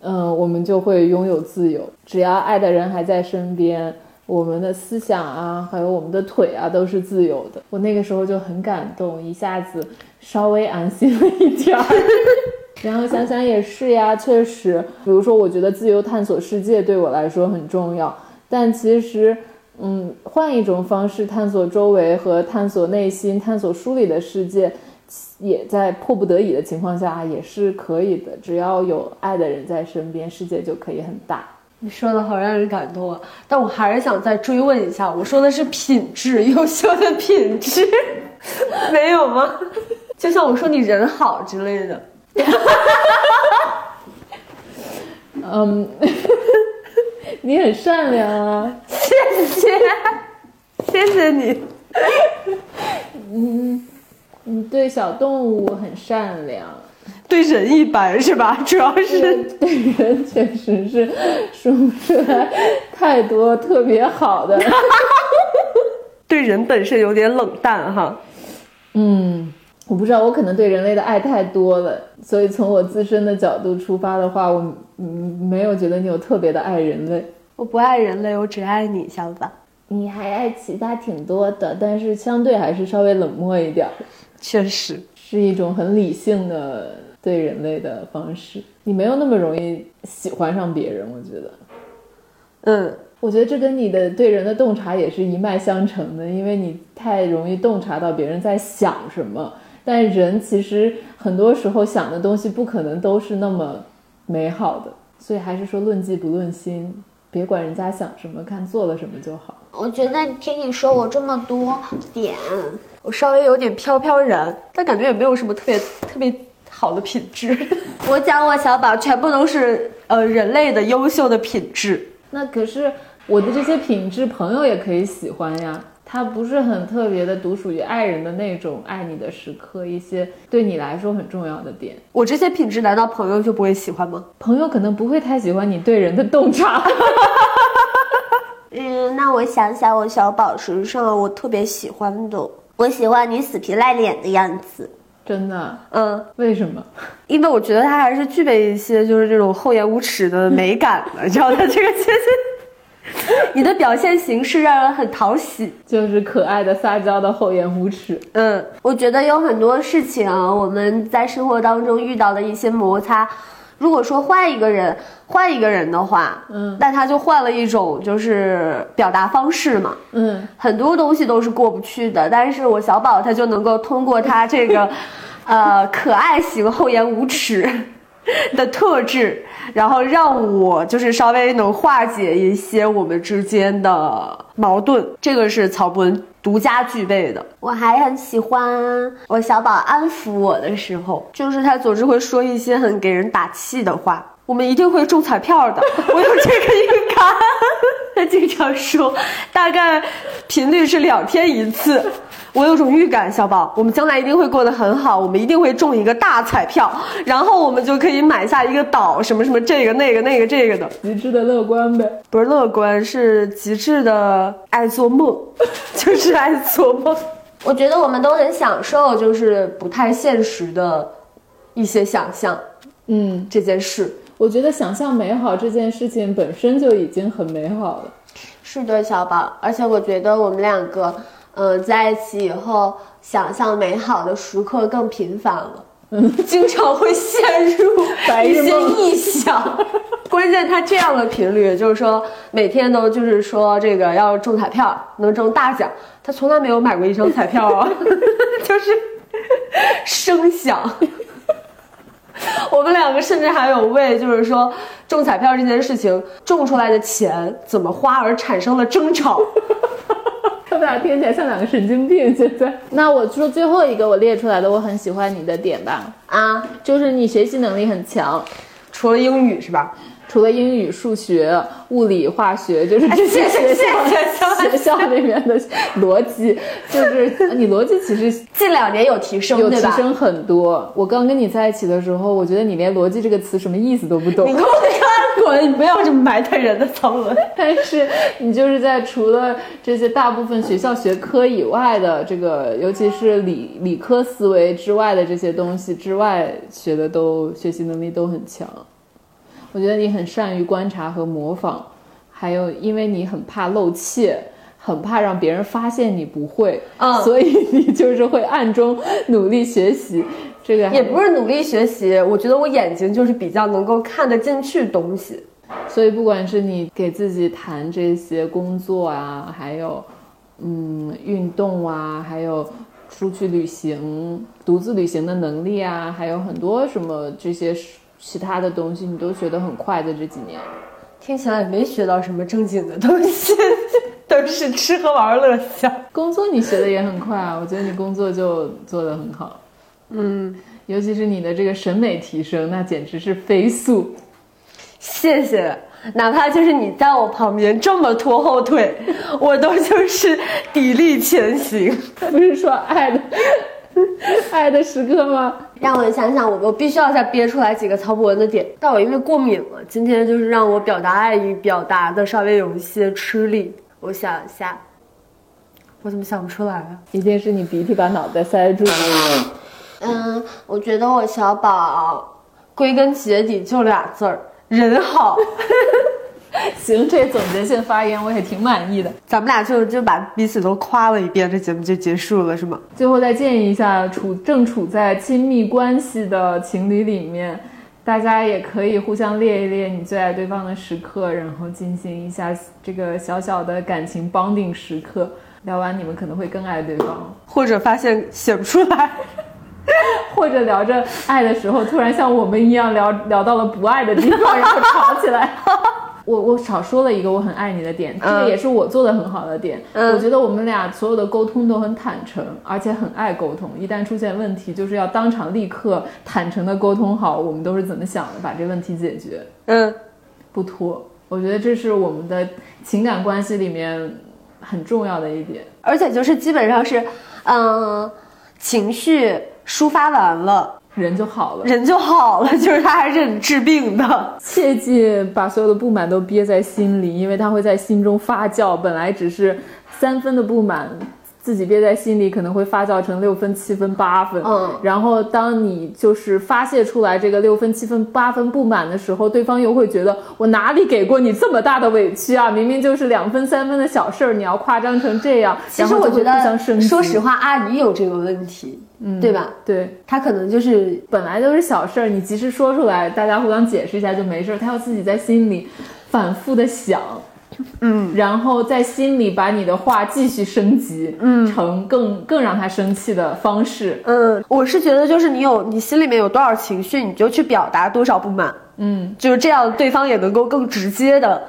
嗯，我们就会拥有自由。只要爱的人还在身边。”我们的思想啊，还有我们的腿啊，都是自由的。我那个时候就很感动，一下子稍微安心了一点儿。然后想想也是呀，确实，比如说，我觉得自由探索世界对我来说很重要，但其实，嗯，换一种方式探索周围和探索内心、探索书里的世界，也在迫不得已的情况下也是可以的。只要有爱的人在身边，世界就可以很大。你说的好让人感动啊！但我还是想再追问一下，我说的是品质，优秀的品质，没有吗？就像我说你人好之类的。嗯，你很善良啊，谢谢，谢谢你。嗯，你对小动物很善良。对人一般是吧？主要是对人确实是说不出来太多特别好的。对人本身有点冷淡哈。嗯，我不知道，我可能对人类的爱太多了，所以从我自身的角度出发的话，我嗯没有觉得你有特别的爱人类。我不爱人类，我只爱你，小子。你还爱其他挺多的，但是相对还是稍微冷漠一点。确实是一种很理性的。对人类的方式，你没有那么容易喜欢上别人，我觉得。嗯，我觉得这跟你的对人的洞察也是一脉相承的，因为你太容易洞察到别人在想什么。但人其实很多时候想的东西不可能都是那么美好的，所以还是说论迹不论心，别管人家想什么，看做了什么就好。我觉得听你说我这么多点，我稍微有点飘飘然，但感觉也没有什么特别特别好的品质。我讲我小宝全部都是呃人类的优秀的品质。那可是我的这些品质，朋友也可以喜欢呀。他不是很特别的，独属于爱人的那种爱你的时刻，一些对你来说很重要的点。我这些品质，难道朋友就不会喜欢吗？朋友可能不会太喜欢你对人的洞察。嗯，那我想想，我小宝身上我特别喜欢的，我喜欢你死皮赖脸的样子。真的，嗯，为什么？因为我觉得他还是具备一些就是这种厚颜无耻的美感的，你知道他 这个其实。你的表现形式让人很讨喜，就是可爱的、撒娇的、厚颜无耻。嗯，我觉得有很多事情啊，我们在生活当中遇到的一些摩擦，如果说换一个人，换一个人的话，嗯，那他就换了一种就是表达方式嘛，嗯，很多东西都是过不去的。但是我小宝他就能够通过他这个，呃，可爱型、厚颜无耻。的特质，然后让我就是稍微能化解一些我们之间的矛盾，这个是曹博文独家具备的。我还很喜欢我小宝安抚我的时候，就是他总是会说一些很给人打气的话。我们一定会中彩票的，我有这个预感。他经常说，大概频率是两天一次。我有种预感，小宝，我们将来一定会过得很好，我们一定会中一个大彩票，然后我们就可以买下一个岛，什么什么这个那个那个这个的，极致的乐观呗，不是乐观，是极致的爱做梦，就是爱做梦。我觉得我们都很享受，就是不太现实的一些想象，嗯，这件事，我觉得想象美好这件事情本身就已经很美好了。是的，小宝，而且我觉得我们两个。嗯，在一起以后，想象美好的时刻更频繁了，嗯，经常会陷入一些臆想。关键他这样的频率，就是说每天都就是说这个要中彩票，能中大奖。他从来没有买过一张彩票啊，就是声响。我们两个甚至还有为就是说中彩票这件事情中出来的钱怎么花而产生了争吵。他们俩听起来像两个神经病。现在，那我说最后一个我列出来的我很喜欢你的点吧。啊，就是你学习能力很强，除了英语是吧？除了英语、数学、物理、化学，就是这些学校学校里面的逻辑，就是你逻辑其实近两年有提升，有提升很多。我刚跟你在一起的时候，我觉得你连逻辑这个词什么意思都不懂。你给我看滚！你不要这么埋汰人的曹文。但是你就是在除了这些大部分学校学科以外的这个，尤其是理理科思维之外的这些东西之外，学的都学习能力都很强。我觉得你很善于观察和模仿，还有因为你很怕露怯，很怕让别人发现你不会，嗯，所以你就是会暗中努力学习。这个也不是努力学习，我觉得我眼睛就是比较能够看得进去东西，所以不管是你给自己谈这些工作啊，还有嗯运动啊，还有出去旅行、独自旅行的能力啊，还有很多什么这些。其他的东西你都学得很快的这几年，听起来也没学到什么正经的东西，都是吃喝玩乐香。工作你学的也很快啊，我觉得你工作就做得很好，嗯，尤其是你的这个审美提升，那简直是飞速。谢谢，哪怕就是你在我旁边这么拖后腿，我都就是砥砺前行。不是说爱的。爱的时刻吗？让我想想，我我必须要再憋出来几个曹博文的点。但我因为过敏了，今天就是让我表达爱意表达的稍微有一些吃力。我想一下，我怎么想不出来啊？一定是你鼻涕把脑袋塞住。嗯，我觉得我小宝，归根结底就俩字儿，人好。行，这总结性发言我也挺满意的。咱们俩就就把彼此都夸了一遍，这节目就结束了，是吗？最后再建议一下，处正处在亲密关系的情侣里面，大家也可以互相列一列你最爱对方的时刻，然后进行一下这个小小的感情 bonding 时刻。聊完，你们可能会更爱对方，或者发现写不出来。或者聊着爱的时候，突然像我们一样聊聊到了不爱的地方，然后吵起来。我我少说了一个我很爱你的点，这个也是我做的很好的点。嗯我觉得我们俩所有的沟通都很坦诚，而且很爱沟通。一旦出现问题，就是要当场立刻坦诚的沟通好，我们都是怎么想的，把这问题解决，嗯，不拖。我觉得这是我们的情感关系里面很重要的一点。而且就是基本上是，嗯、情绪抒发完了，人就好了，人就好了，就是他还是很治病的。切记把所有的不满都憋在心里，因为他会在心中发酵。本来只是三分的不满，自己憋在心里，可能会发酵成六分、七分、八分。嗯然后当你就是发泄出来这个六分、七分、八分不满的时候，对方又会觉得我哪里给过你这么大的委屈啊？明明就是两分、三分的小事儿，你要夸张成这样，其实我觉得。说实，话，阿姨有这个问题，嗯，对吧？对。他可能就是本来都是小事儿，你及时说出来，大家互相解释一下就没事儿。他要自己在心里反复的想，嗯，然后在心里把你的话继续升级，嗯，成更更让他生气的方式，嗯，我是觉得就是你有你心里面有多少情绪，你就去表达多少不满，嗯，就是这样，对方也能够更直接的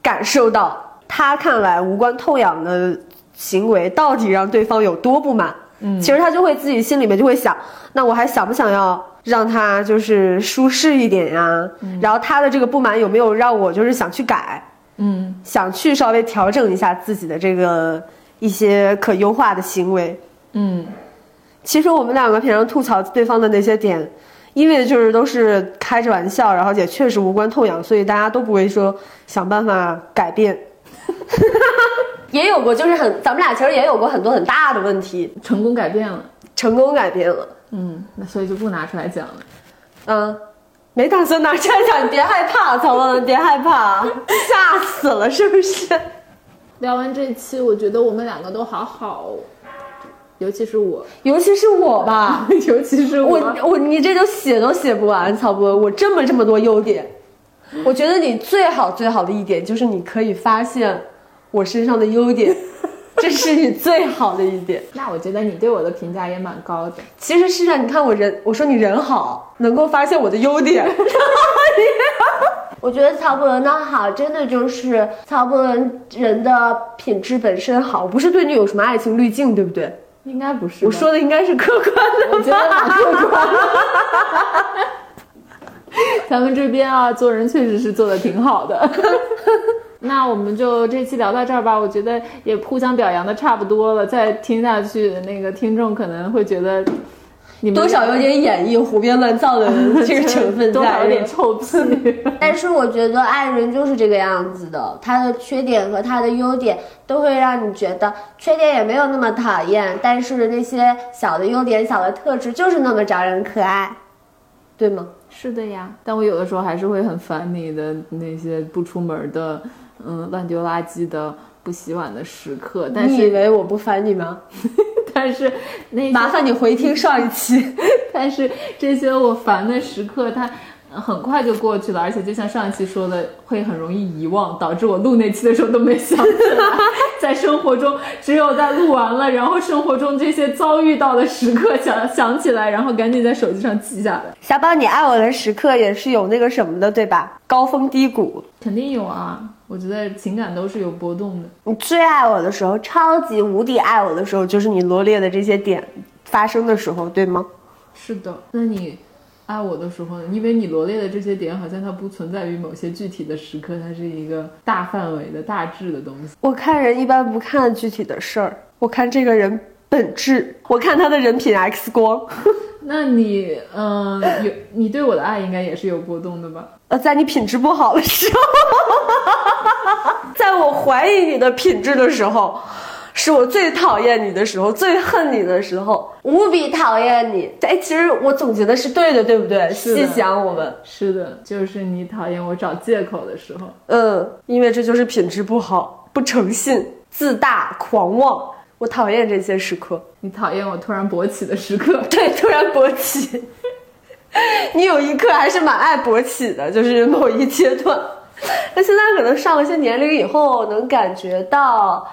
感受到他看来无关痛痒的行为到底让对方有多不满。嗯，其实他就会自己心里面就会想，那我还想不想要让他就是舒适一点呀？然后他的这个不满有没有让我就是想去改？嗯，想去稍微调整一下自己的这个一些可优化的行为。嗯，其实我们两个平常吐槽对方的那些点，因为就是都是开着玩笑，然后也确实无关痛痒，所以大家都不会说想办法改变。也有过，就是很，咱们俩其实也有过很多很大的问题，成功改变了，成功改变了。嗯，那所以就不拿出来讲了。嗯，没打算拿出来讲，你别害怕，曹文，你别害怕，吓死了是不是？聊完这期，我觉得我们两个都好好，尤其是我，尤其是我吧，尤其是我我你这都写都写不完，曹博，我这么这么多优点，我觉得你最好最好的一点就是你可以发现我身上的优点，这是你最好的一点。那我觉得你对我的评价也蛮高的。其实是啊，你看我人，我说你人好，能够发现我的优点。我觉得曹博文的好，真的就是曹博文人的品质本身好，不是对你有什么爱情滤镜，对不对？应该不是，我说的应该是客观的。我觉得蛮客观的。咱们这边啊，做人确实是做的挺好的。那我们就这期聊到这儿吧，我觉得也互相表扬的差不多了。再听下去，那个听众可能会觉得你们多少有点演绎、胡编乱造的这个成分多少有。点臭屁。但是我觉得爱人就是这个样子的，他的缺点和他的优点都会让你觉得缺点也没有那么讨厌，但是那些小的优点、小的特质就是那么招人可爱，对吗？是的呀，但我有的时候还是会很烦你的那些不出门的，嗯，乱丢垃圾的、不洗碗的时刻。但你以，为我不烦你吗？但是那麻烦你回听上一期。但是这些我烦的时刻，它很快就过去了，而且就像上一期说的，会很容易遗忘，导致我录那期的时候都没想起来。在生活中，只有在录完了，然后生活中这些遭遇到的时刻想想起来，然后赶紧在手机上记下来。小宝，你爱我的时刻也是有那个什么的，对吧？高峰低谷。肯定有啊，我觉得情感都是有波动的。你最爱我的时候，超级无敌爱我的时候，就是你罗列的这些点发生的时候，对吗？是的，那你爱我的时候呢？因为你罗列的这些点，好像它不存在于某些具体的时刻，它是一个大范围的大致的东西。我看人一般不看具体的事儿，我看这个人本质，我看他的人品 X 光。那你，嗯、有你对我的爱应该也是有波动的吧？呃，在你品质不好的时候，在我怀疑你的品质的时候，是我最讨厌你的时候，最恨你的时候，无比讨厌你。哎，其实我总结的是对的，对不对？是细想我们，是的，就是你讨厌我找借口的时候。嗯，因为这就是品质不好、不诚信、自大、狂妄。我讨厌这些时刻。你讨厌我突然勃起的时刻。对，突然勃起。你有一刻还是蛮爱勃起的，就是某一阶段。那现在可能上了些年龄以后，能感觉到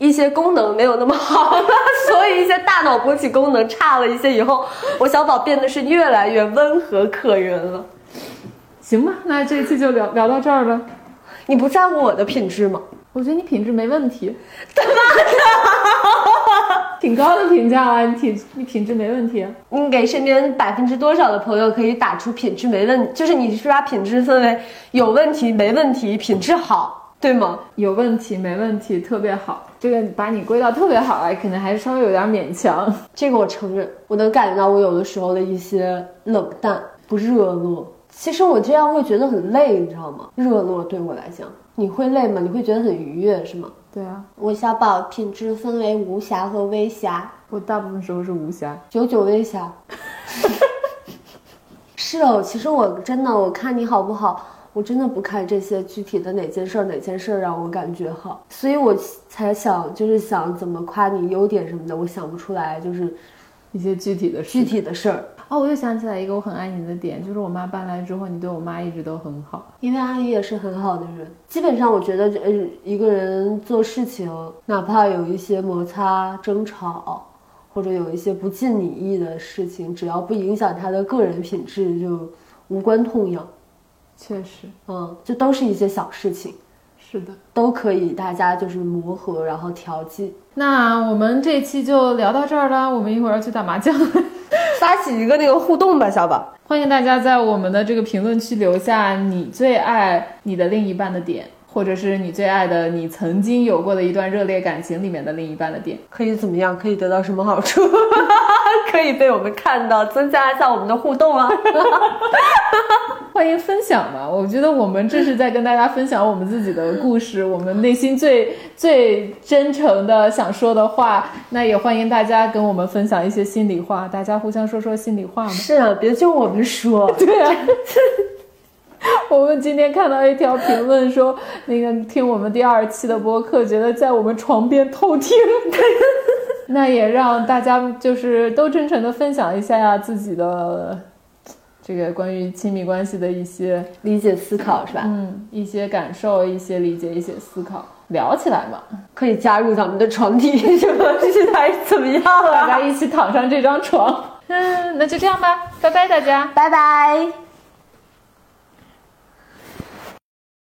一些功能没有那么好了，所以一些大脑勃起功能差了一些以后，我小宝变得是越来越温和可人了。行吧，那这一期就聊聊到这儿了。你不在乎我的品质吗？我觉得你品质没问题。他妈的，挺高的评价啊！你品你品质没问题。你给身边百分之多少的朋友可以打出品质没问，就是你是把品质分为有问题、没问题、品质好，对吗？有问题没问题，特别好。这个把你归到特别好来，可能还是稍微有点勉强。这个我承认，我能感觉到我有的时候的一些冷淡、不热络。其实我这样会觉得很累，你知道吗？热络对我来讲，你会累吗？你会觉得很愉悦是吗？对啊，我小宝品质分为无瑕和微瑕，我大部分时候是无瑕。九九微瑕。是哦，其实我真的，我看你好不好，我真的不看这些具体的哪件事儿哪件事儿让我感觉好，所以我才想就是想怎么夸你优点什么的，我想不出来，就是一些具体的事具体的事儿。哦，我又想起来一个我很爱你的点，就是我妈搬来之后，你对我妈一直都很好。因为阿姨也是很好的人，基本上我觉得，呃，一个人做事情，哪怕有一些摩擦、争吵，或者有一些不尽你意的事情，只要不影响他的个人品质，就无关痛痒。确实，嗯，这都是一些小事情，是的。都可以大家就是磨合，然后调剂。那我们这期就聊到这儿了，我们一会儿要去打麻将。发起一个那个互动吧，小宝。欢迎大家在我们的这个评论区留下你最爱你的另一半的点，或者是你最爱的你曾经有过的一段热烈感情里面的另一半的点。可以怎么样？可以得到什么好处？可以被我们看到，增加一下我们的互动啊！欢迎分享嘛，我觉得我们这是在跟大家分享我们自己的故事，我们内心最最真诚的想说的话。那也欢迎大家跟我们分享一些心里话，大家互相说说心里话嘛。是啊，别就我们说。对啊。我们今天看到一条评论说，那个听我们第二期的播客，觉得在我们床边偷听。那也让大家就是都真诚的分享一下呀自己的这个关于亲密关系的一些理解思考是吧？嗯，一些感受、一些理解、一些思考，聊起来嘛，可以加入咱们的床底什么？这还怎么样啊？大家一起躺上这张床。嗯，那就这样吧，拜拜，大家，拜拜。